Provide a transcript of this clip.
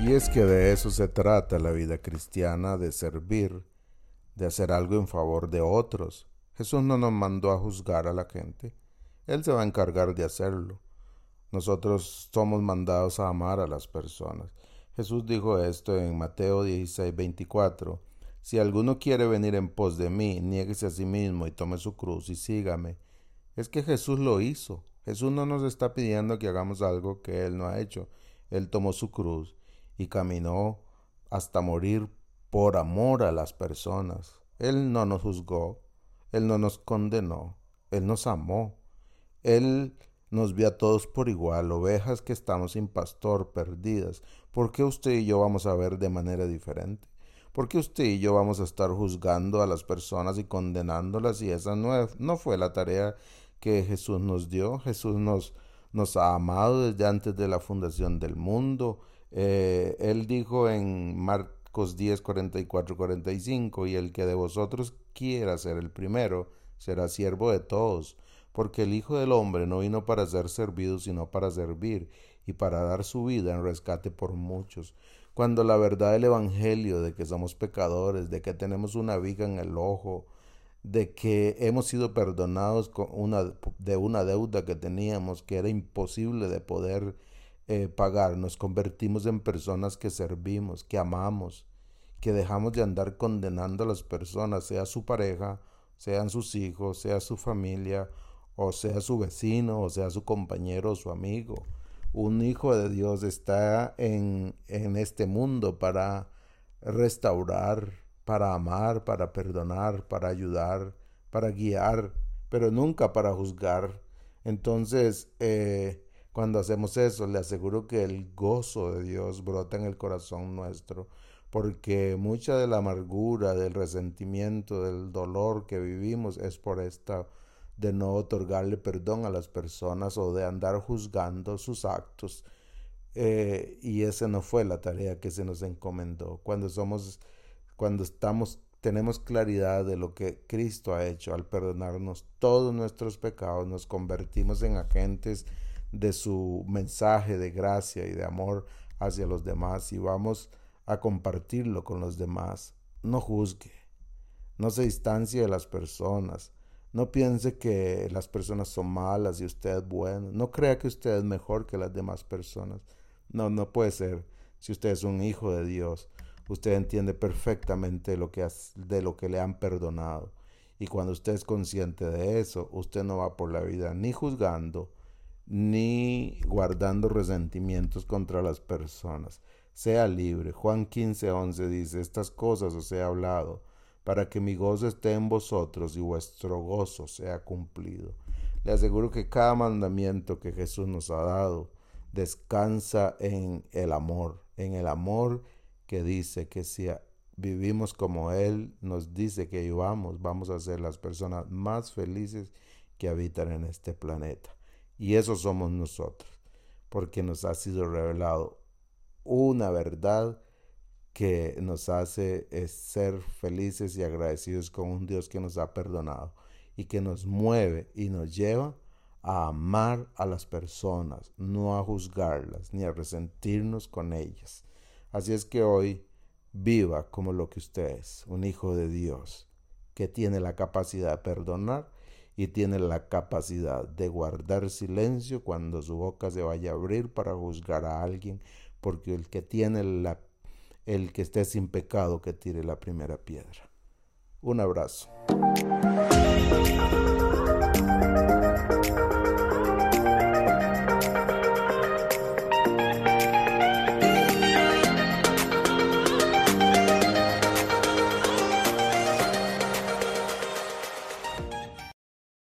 Y es que de eso se trata la vida cristiana, de servir, de hacer algo en favor de otros. Jesús no nos mandó a juzgar a la gente, Él se va a encargar de hacerlo. Nosotros somos mandados a amar a las personas. Jesús dijo esto en Mateo 16, 24. Si alguno quiere venir en pos de mí, niéguese a sí mismo y tome su cruz y sígame. Es que Jesús lo hizo. Jesús no nos está pidiendo que hagamos algo que Él no ha hecho. Él tomó su cruz y caminó hasta morir por amor a las personas. Él no nos juzgó, Él no nos condenó, Él nos amó. Él nos vio a todos por igual, ovejas que estamos sin pastor, perdidas. ¿Por qué usted y yo vamos a ver de manera diferente? ¿Por qué usted y yo vamos a estar juzgando a las personas y condenándolas? Y esa no, fue la tarea que Jesús nos dio. Jesús nos, nos ha amado desde antes de la fundación del mundo. Eh, él dijo en Marcos 10, 44, 45, y el que de vosotros quiera ser el primero, será siervo de todos, porque el Hijo del Hombre no vino para ser servido, sino para servir, y para dar su vida en rescate por muchos. Cuando la verdad del Evangelio de que somos pecadores, de que tenemos una viga en el ojo, de que hemos sido perdonados con una, de una deuda que teníamos que era imposible de poder eh, pagar, nos convertimos en personas que servimos, que amamos, que dejamos de andar condenando a las personas, sea su pareja, sean sus hijos, sea su familia, o sea su vecino, o sea su compañero o su amigo. Un hijo de Dios está en, en este mundo para restaurar, para amar, para perdonar, para ayudar, para guiar, pero nunca para juzgar. Entonces, eh, cuando hacemos eso, le aseguro que el gozo de Dios brota en el corazón nuestro, porque mucha de la amargura, del resentimiento, del dolor que vivimos es por esta de no otorgarle perdón a las personas o de andar juzgando sus actos. Eh, y esa no fue la tarea que se nos encomendó. Cuando somos, cuando estamos, tenemos claridad de lo que Cristo ha hecho al perdonarnos todos nuestros pecados, nos convertimos en agentes de su mensaje de gracia y de amor hacia los demás y vamos a compartirlo con los demás. No juzgue, no se distancie de las personas, no piense que las personas son malas y usted es bueno, no crea que usted es mejor que las demás personas. No, no puede ser. Si usted es un hijo de Dios, usted entiende perfectamente lo que de lo que le han perdonado. Y cuando usted es consciente de eso, usted no va por la vida ni juzgando, ni guardando resentimientos contra las personas. Sea libre. Juan 15, 11 dice, estas cosas os he hablado, para que mi gozo esté en vosotros y vuestro gozo sea cumplido. Le aseguro que cada mandamiento que Jesús nos ha dado descansa en el amor, en el amor que dice que si vivimos como Él nos dice que vivamos, vamos a ser las personas más felices que habitan en este planeta. Y eso somos nosotros, porque nos ha sido revelado una verdad que nos hace eh, ser felices y agradecidos con un Dios que nos ha perdonado y que nos mueve y nos lleva a amar a las personas, no a juzgarlas ni a resentirnos con ellas. Así es que hoy viva como lo que usted es, un hijo de Dios, que tiene la capacidad de perdonar y tiene la capacidad de guardar silencio cuando su boca se vaya a abrir para juzgar a alguien, porque el que tiene la el que esté sin pecado que tire la primera piedra. Un abrazo.